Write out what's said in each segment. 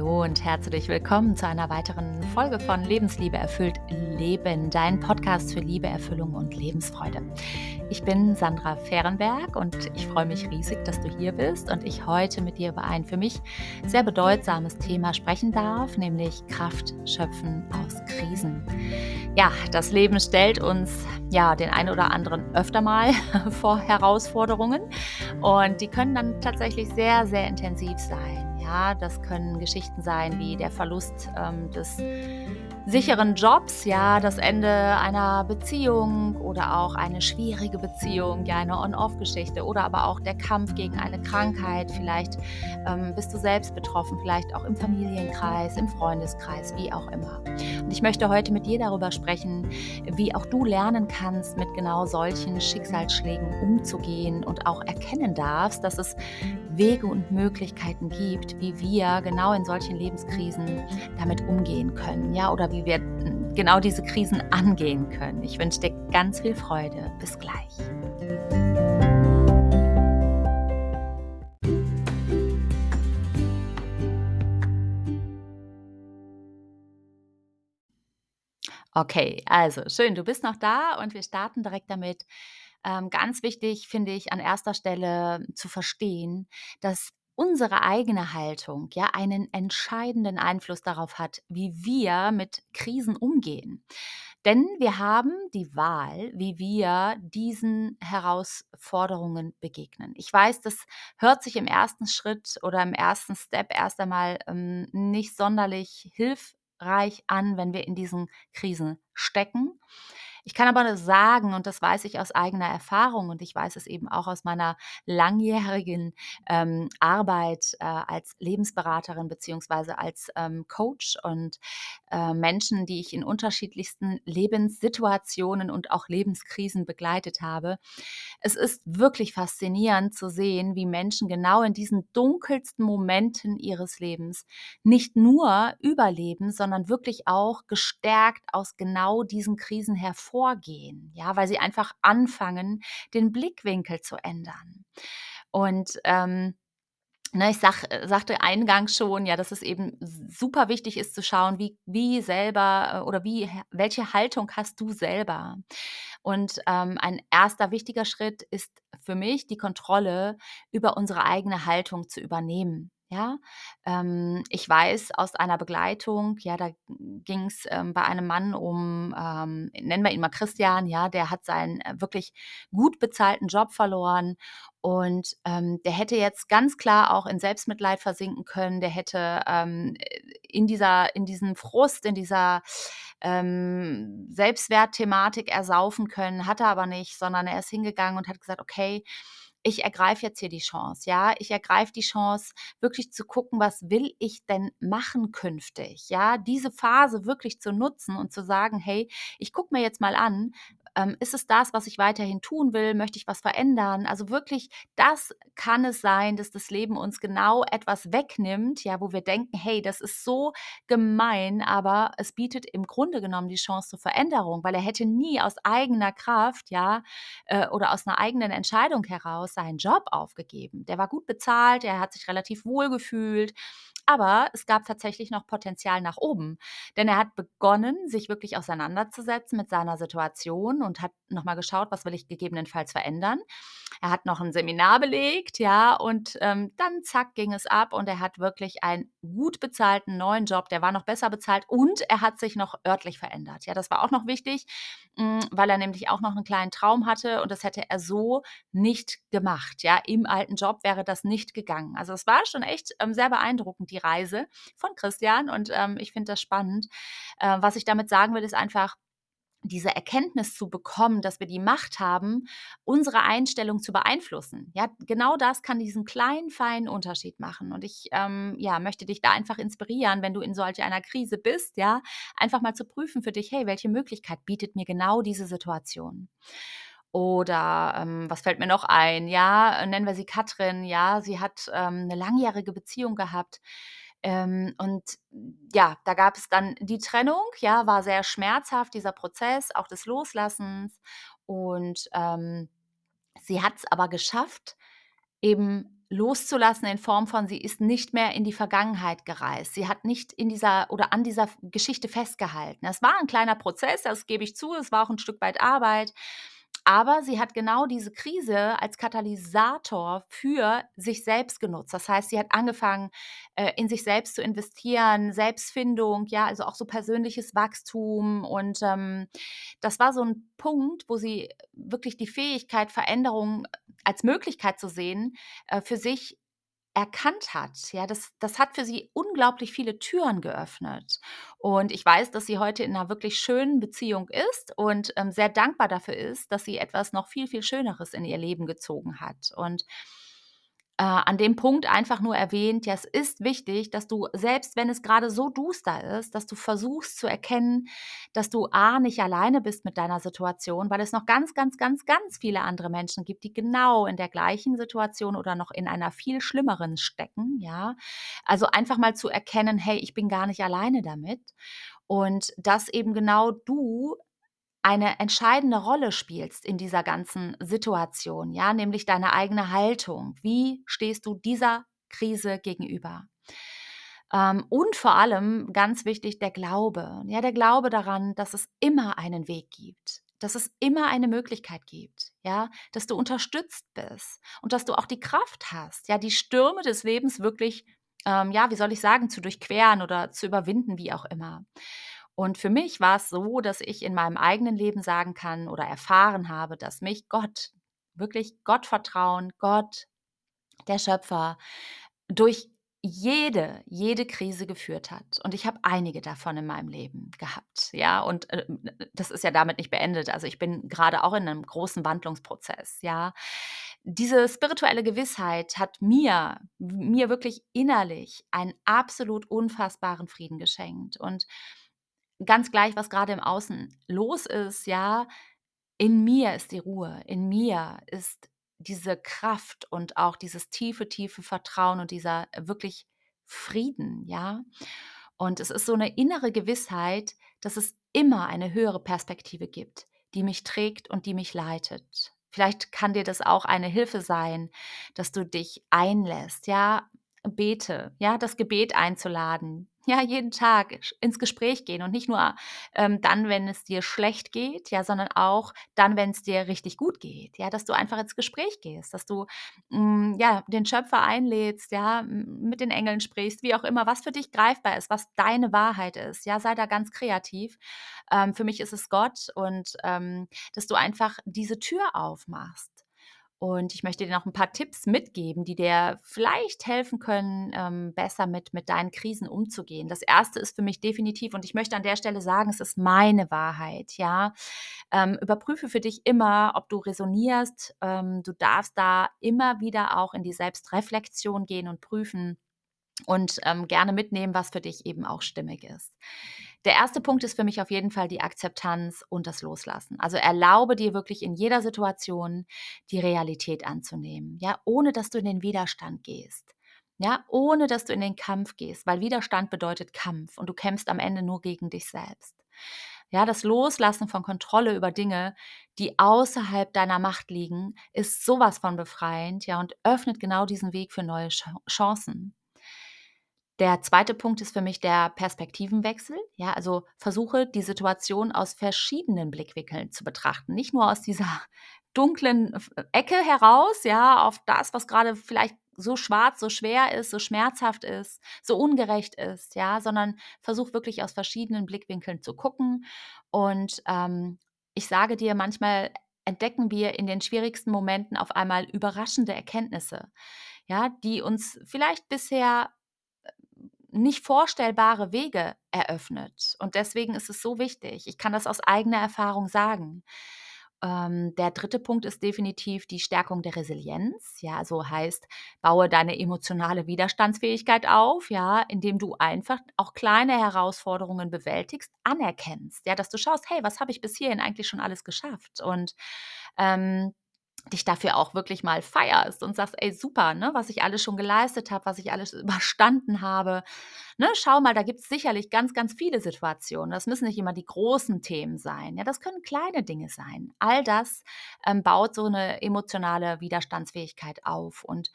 Hallo und herzlich willkommen zu einer weiteren Folge von Lebensliebe erfüllt Leben, dein Podcast für Liebe, Erfüllung und Lebensfreude. Ich bin Sandra Fehrenberg und ich freue mich riesig, dass du hier bist und ich heute mit dir über ein für mich sehr bedeutsames Thema sprechen darf, nämlich Kraft schöpfen aus Krisen. Ja, das Leben stellt uns ja den einen oder anderen öfter mal vor Herausforderungen und die können dann tatsächlich sehr, sehr intensiv sein. Ja, das können Geschichten sein wie der Verlust ähm, des sicheren Jobs, ja, das Ende einer Beziehung oder auch eine schwierige Beziehung, ja, eine On-Off-Geschichte oder aber auch der Kampf gegen eine Krankheit. Vielleicht ähm, bist du selbst betroffen, vielleicht auch im Familienkreis, im Freundeskreis, wie auch immer. Und ich möchte heute mit dir darüber sprechen, wie auch du lernen kannst, mit genau solchen Schicksalsschlägen umzugehen und auch erkennen darfst, dass es Wege und Möglichkeiten gibt, wie wir genau in solchen Lebenskrisen damit umgehen können, ja, oder wie wir hm, genau diese Krisen angehen können. Ich wünsche dir ganz viel Freude. Bis gleich. Okay, also schön, du bist noch da und wir starten direkt damit. Ähm, ganz wichtig finde ich an erster Stelle zu verstehen, dass unsere eigene Haltung ja einen entscheidenden Einfluss darauf hat, wie wir mit Krisen umgehen. Denn wir haben die Wahl, wie wir diesen Herausforderungen begegnen. Ich weiß, das hört sich im ersten Schritt oder im ersten Step erst einmal ähm, nicht sonderlich hilfreich an, wenn wir in diesen Krisen stecken. Ich kann aber sagen, und das weiß ich aus eigener Erfahrung und ich weiß es eben auch aus meiner langjährigen ähm, Arbeit äh, als Lebensberaterin beziehungsweise als ähm, Coach und äh, Menschen, die ich in unterschiedlichsten Lebenssituationen und auch Lebenskrisen begleitet habe. Es ist wirklich faszinierend zu sehen, wie Menschen genau in diesen dunkelsten Momenten ihres Lebens nicht nur überleben, sondern wirklich auch gestärkt aus genau diesen Krisen hervor vorgehen, ja, weil sie einfach anfangen, den Blickwinkel zu ändern. Und ähm, Ne, ich sag, äh, sagte eingangs schon, ja, dass es eben super wichtig ist zu schauen, wie, wie selber äh, oder wie, welche Haltung hast du selber? Und ähm, ein erster wichtiger Schritt ist für mich, die Kontrolle über unsere eigene Haltung zu übernehmen. Ja, ähm, ich weiß aus einer Begleitung, ja, da ging es ähm, bei einem Mann um, ähm, nennen wir ihn mal Christian, ja, der hat seinen äh, wirklich gut bezahlten Job verloren und ähm, der hätte jetzt ganz klar auch in Selbstmitleid versinken können, der hätte ähm, in dieser, in diesem Frust, in dieser ähm, Selbstwertthematik ersaufen können, hat er aber nicht, sondern er ist hingegangen und hat gesagt, okay, ich ergreife jetzt hier die Chance, ja, ich ergreife die Chance, wirklich zu gucken, was will ich denn machen künftig, ja, diese Phase wirklich zu nutzen und zu sagen, hey, ich gucke mir jetzt mal an, ähm, ist es das, was ich weiterhin tun will? Möchte ich was verändern? Also wirklich, das kann es sein, dass das Leben uns genau etwas wegnimmt, ja, wo wir denken, hey, das ist so gemein, aber es bietet im Grunde genommen die Chance zur Veränderung, weil er hätte nie aus eigener Kraft, ja, äh, oder aus einer eigenen Entscheidung heraus seinen Job aufgegeben. Der war gut bezahlt, er hat sich relativ wohl gefühlt aber es gab tatsächlich noch Potenzial nach oben. Denn er hat begonnen, sich wirklich auseinanderzusetzen mit seiner Situation und hat nochmal geschaut, was will ich gegebenenfalls verändern. Er hat noch ein Seminar belegt, ja, und ähm, dann zack ging es ab und er hat wirklich einen gut bezahlten neuen Job, der war noch besser bezahlt und er hat sich noch örtlich verändert. Ja, das war auch noch wichtig, mh, hm, weil er nämlich auch noch einen kleinen Traum hatte und das hätte er so nicht gemacht. Ja, im alten Job wäre das nicht gegangen. Also es war schon echt ähm, sehr beeindruckend, die Reise von Christian und ähm, ich finde das spannend. Äh, was ich damit sagen will, ist einfach, diese Erkenntnis zu bekommen, dass wir die Macht haben, unsere Einstellung zu beeinflussen. Ja, genau das kann diesen kleinen, feinen Unterschied machen. Und ich ähm, ja, möchte dich da einfach inspirieren, wenn du in solch einer Krise bist, ja, einfach mal zu prüfen für dich, hey, welche Möglichkeit bietet mir genau diese Situation? Oder ähm, was fällt mir noch ein? Ja, nennen wir sie Katrin. Ja, sie hat ähm, eine langjährige Beziehung gehabt. Ähm, und ja, da gab es dann die Trennung, ja, war sehr schmerzhaft, dieser Prozess, auch des Loslassens. Und ähm, sie hat es aber geschafft, eben loszulassen in Form von, sie ist nicht mehr in die Vergangenheit gereist. Sie hat nicht in dieser oder an dieser Geschichte festgehalten. Es war ein kleiner Prozess, das gebe ich zu, es war auch ein Stück weit Arbeit. Aber sie hat genau diese Krise als Katalysator für sich selbst genutzt. Das heißt, sie hat angefangen, äh, in sich selbst zu investieren, Selbstfindung, ja, also auch so persönliches Wachstum. Und ähm, das war so ein Punkt, wo sie wirklich die Fähigkeit, Veränderungen als Möglichkeit zu sehen, äh, für sich erkannt hat. Ja, das, das hat für sie unglaublich viele Türen geöffnet. Und ich weiß, dass sie heute in einer wirklich schönen Beziehung ist und ähm, sehr dankbar dafür ist, dass sie etwas noch viel, viel Schöneres in ihr Leben gezogen hat. Und äh, an dem Punkt einfach nur erwähnt, ja, es ist wichtig, dass du, selbst wenn es gerade so duster ist, dass du versuchst zu erkennen, dass du A, nicht alleine bist mit deiner Situation, weil es noch ganz, ganz, ganz, ganz viele andere Menschen gibt, die genau in der gleichen Situation oder noch in einer viel schlimmeren stecken, ja. Also einfach mal zu erkennen, hey, ich bin gar nicht alleine damit. Und dass eben genau du eine entscheidende Rolle spielst in dieser ganzen Situation, ja, nämlich deine eigene Haltung. Wie stehst du dieser Krise gegenüber? Ähm, und vor allem, ganz wichtig, der Glaube. Ja, der Glaube daran, dass es immer einen Weg gibt, dass es immer eine Möglichkeit gibt, ja, dass du unterstützt bist und dass du auch die Kraft hast, ja, die Stürme des Lebens wirklich, ähm, ja, wie soll ich sagen, zu durchqueren oder zu überwinden, wie auch immer. Und für mich war es so, dass ich in meinem eigenen Leben sagen kann oder erfahren habe, dass mich Gott, wirklich Gottvertrauen, Gott, der Schöpfer, durch jede, jede Krise geführt hat. Und ich habe einige davon in meinem Leben gehabt. Ja, und äh, das ist ja damit nicht beendet. Also ich bin gerade auch in einem großen Wandlungsprozess. Ja, diese spirituelle Gewissheit hat mir, mir wirklich innerlich einen absolut unfassbaren Frieden geschenkt. Und ganz gleich, was gerade im Außen los ist, ja, in mir ist die Ruhe, in mir ist diese Kraft und auch dieses tiefe, tiefe Vertrauen und dieser wirklich Frieden, ja. Und es ist so eine innere Gewissheit, dass es immer eine höhere Perspektive gibt, die mich trägt und die mich leitet. Vielleicht kann dir das auch eine Hilfe sein, dass du dich einlässt, ja, bete, ja, das Gebet einzuladen, ja, jeden Tag ins Gespräch gehen und nicht nur ähm, dann, wenn es dir schlecht geht, ja, sondern auch dann, wenn es dir richtig gut geht, ja, dass du einfach ins Gespräch gehst, dass du mh, mm, ja den Schöpfer einlädst, ja, mit den Engeln sprichst, wie auch immer, was für dich greifbar ist, was deine Wahrheit ist, ja, sei da ganz kreativ. Ähm, für mich ist es Gott und ähm, dass du einfach diese Tür aufmachst und ich möchte dir noch ein paar Tipps mitgeben, die dir vielleicht helfen können, ähm, besser mit, mit deinen Krisen umzugehen. Das erste ist für mich definitiv, und ich möchte an der Stelle sagen, es ist meine Wahrheit, ja. Ähm, überprüfe für dich immer, ob du resonierst. Ähm, du darfst da immer wieder auch in die Selbstreflexion gehen und prüfen und ähm, gerne mitnehmen, was für dich eben auch stimmig ist. Der erste Punkt ist für mich auf jeden Fall die Akzeptanz und das Loslassen. Also erlaube dir wirklich in jeder Situation die Realität anzunehmen, ja, ohne dass du in den Widerstand gehst. Ja, ohne dass du in den Kampf gehst, weil Widerstand bedeutet Kampf und du kämpfst am Ende nur gegen dich selbst. Ja, das Loslassen von Kontrolle über Dinge, die außerhalb deiner Macht liegen, ist sowas von befreiend, ja, und öffnet genau diesen Weg für neue Chancen. Der zweite Punkt ist für mich der Perspektivenwechsel. Ja, also versuche die Situation aus verschiedenen Blickwinkeln zu betrachten, nicht nur aus dieser dunklen Ecke heraus, ja, auf das, was gerade vielleicht so schwarz, so schwer ist, so schmerzhaft ist, so ungerecht ist, ja, sondern versuch wirklich aus verschiedenen Blickwinkeln zu gucken. Und ähm, ich sage dir, manchmal entdecken wir in den schwierigsten Momenten auf einmal überraschende Erkenntnisse, ja, die uns vielleicht bisher nicht vorstellbare Wege eröffnet. Und deswegen ist es so wichtig. Ich kann das aus eigener Erfahrung sagen. Ähm, der dritte Punkt ist definitiv die Stärkung der Resilienz. Ja, also heißt, baue deine emotionale Widerstandsfähigkeit auf, ja, indem du einfach auch kleine Herausforderungen bewältigst, anerkennst, ja, dass du schaust, hey, was habe ich bis hierhin eigentlich schon alles geschafft? Und ähm, dich dafür auch wirklich mal feierst und sagst, ey, super, ne, was ich alles schon geleistet habe, was ich alles überstanden habe. Ne, schau mal, da gibt es sicherlich ganz, ganz viele Situationen. Das müssen nicht immer die großen Themen sein. Ja, das können kleine Dinge sein. All das ähm, baut so eine emotionale Widerstandsfähigkeit auf. Und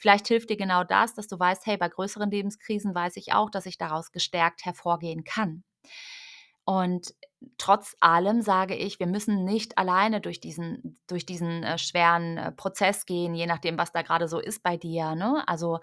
Vielleicht hilft dir genau das, dass du weißt, hey, bei größeren Lebenskrisen weiß ich auch, dass ich daraus gestärkt hervorgehen kann. Und trotz allem sage ich, wir müssen nicht alleine durch diesen, durch diesen äh, schweren äh, Prozess gehen, je nachdem, was da gerade so ist bei dir. Ne? Also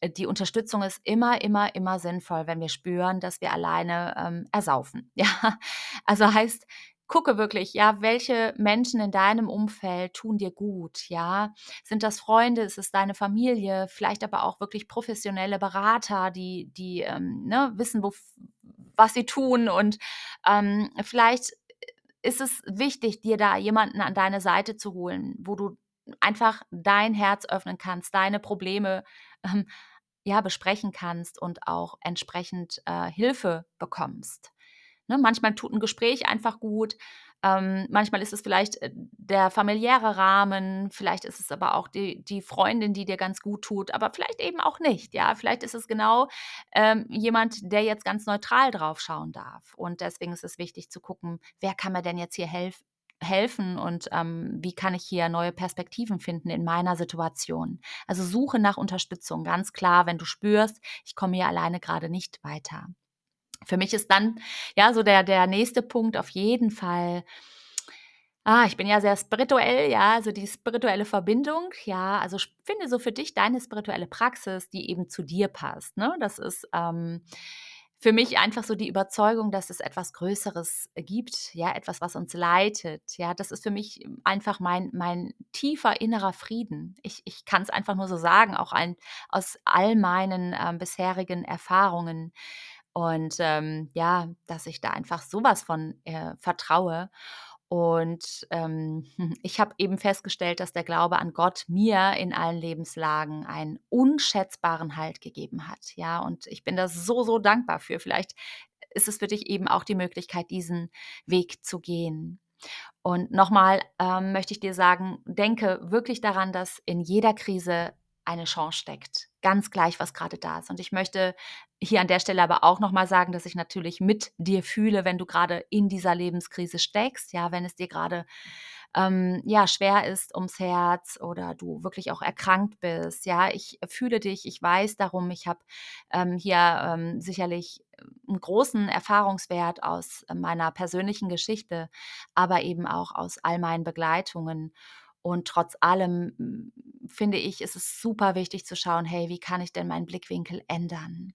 äh, die Unterstützung ist immer, immer, immer sinnvoll, wenn wir spüren, dass wir alleine ähm, ersaufen. Ja, also heißt, gucke wirklich, ja, welche Menschen in deinem Umfeld tun dir gut, ja? Sind das Freunde, ist es deine Familie, vielleicht aber auch wirklich professionelle Berater, die, die ähm, ne, wissen, wo, was sie tun und ähm, vielleicht ist es wichtig, dir da jemanden an deine Seite zu holen, wo du einfach dein Herz öffnen kannst, deine Probleme ähm, ja, besprechen kannst und auch entsprechend äh, Hilfe bekommst. Ne, manchmal tut ein Gespräch einfach gut. Ähm, manchmal ist es vielleicht äh, der familiäre Rahmen, vielleicht ist es aber auch die, die Freundin, die dir ganz gut tut, aber vielleicht eben auch nicht. Ja, vielleicht ist es genau ähm, jemand, der jetzt ganz neutral drauf schauen darf. Und deswegen ist es wichtig zu gucken, wer kann mir denn jetzt hier helfen? helfen und ähm, wie kann ich hier neue Perspektiven finden in meiner Situation. Also suche nach Unterstützung, ganz klar, wenn du spürst, ich komme hier alleine gerade nicht weiter. Für mich ist dann ja so der, der nächste Punkt auf jeden Fall. Ah, ich bin ja sehr spirituell, ja, also die spirituelle Verbindung, ja, also finde so für dich deine spirituelle Praxis, die eben zu dir passt. Ne? Das ist ähm, für mich einfach so die Überzeugung, dass es etwas Größeres gibt, ja, etwas, was uns leitet. Ja, das ist für mich einfach mein, mein tiefer innerer Frieden. Ich, ich kann es einfach nur so sagen, auch ein, aus all meinen ähm, bisherigen Erfahrungen. Und ähm, ja, dass ich da einfach sowas von äh, vertraue. Und ähm, ich habe eben festgestellt, dass der Glaube an Gott mir in allen Lebenslagen einen unschätzbaren Halt gegeben hat. Ja, und ich bin da so, so dankbar für. Vielleicht ist es für dich eben auch die Möglichkeit, diesen Weg zu gehen. Und nochmal ähm, möchte ich dir sagen, denke wirklich daran, dass in jeder Krise eine Chance steckt. Ganz gleich, was gerade da ist. Und ich möchte hier an der Stelle aber auch nochmal sagen, dass ich natürlich mit dir fühle, wenn du gerade in dieser Lebenskrise steckst, ja, wenn es dir gerade ähm, ja, schwer ist ums Herz oder du wirklich auch erkrankt bist. Ja, ich fühle dich, ich weiß darum, ich habe ähm, hier ähm, sicherlich einen großen Erfahrungswert aus meiner persönlichen Geschichte, aber eben auch aus all meinen Begleitungen. Und trotz allem finde ich, ist es super wichtig zu schauen, hey, wie kann ich denn meinen Blickwinkel ändern,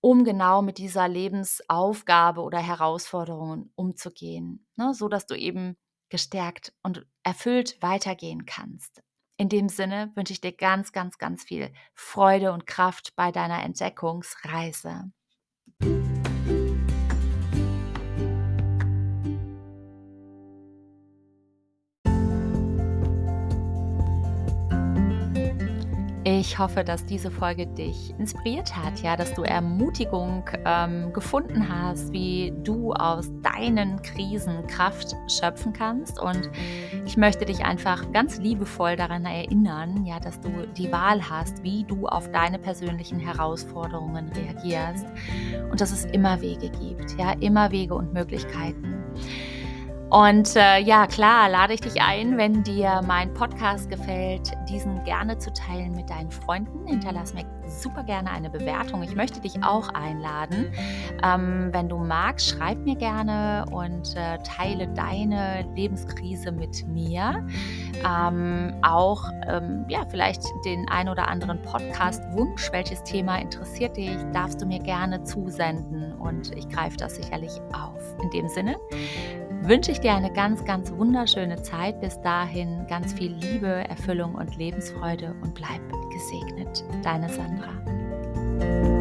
um genau mit dieser Lebensaufgabe oder Herausforderungen umzugehen, ne, so dass du eben gestärkt und erfüllt weitergehen kannst. In dem Sinne wünsche ich dir ganz, ganz, ganz viel Freude und Kraft bei deiner Entdeckungsreise. Ich hoffe, dass diese Folge dich inspiriert hat, ja, dass du Ermutigung ähm, gefunden hast, wie du aus deinen Krisen Kraft schöpfen kannst. Und ich möchte dich einfach ganz liebevoll daran erinnern, ja, dass du die Wahl hast, wie du auf deine persönlichen Herausforderungen reagierst und dass es immer Wege gibt, ja, immer Wege und Möglichkeiten. Und äh, ja, klar, lade ich dich ein, wenn dir mein Podcast gefällt, diesen gerne zu teilen mit deinen Freunden. Hinterlass mir super gerne eine Bewertung. Ich möchte dich auch einladen. Ähm, wenn du magst, schreib mir gerne und äh, teile deine Lebenskrise mit mir. Ähm, auch ähm, ja, vielleicht den ein oder anderen Podcast-Wunsch, welches Thema interessiert dich, darfst du mir gerne zusenden und ich greife das sicherlich auf. In dem Sinne wünsche ich dir eine ganz, ganz wunderschöne Zeit. Bis dahin ganz viel Liebe, Erfüllung und Lebensfreude und bleib gesegnet. Deine Sandra.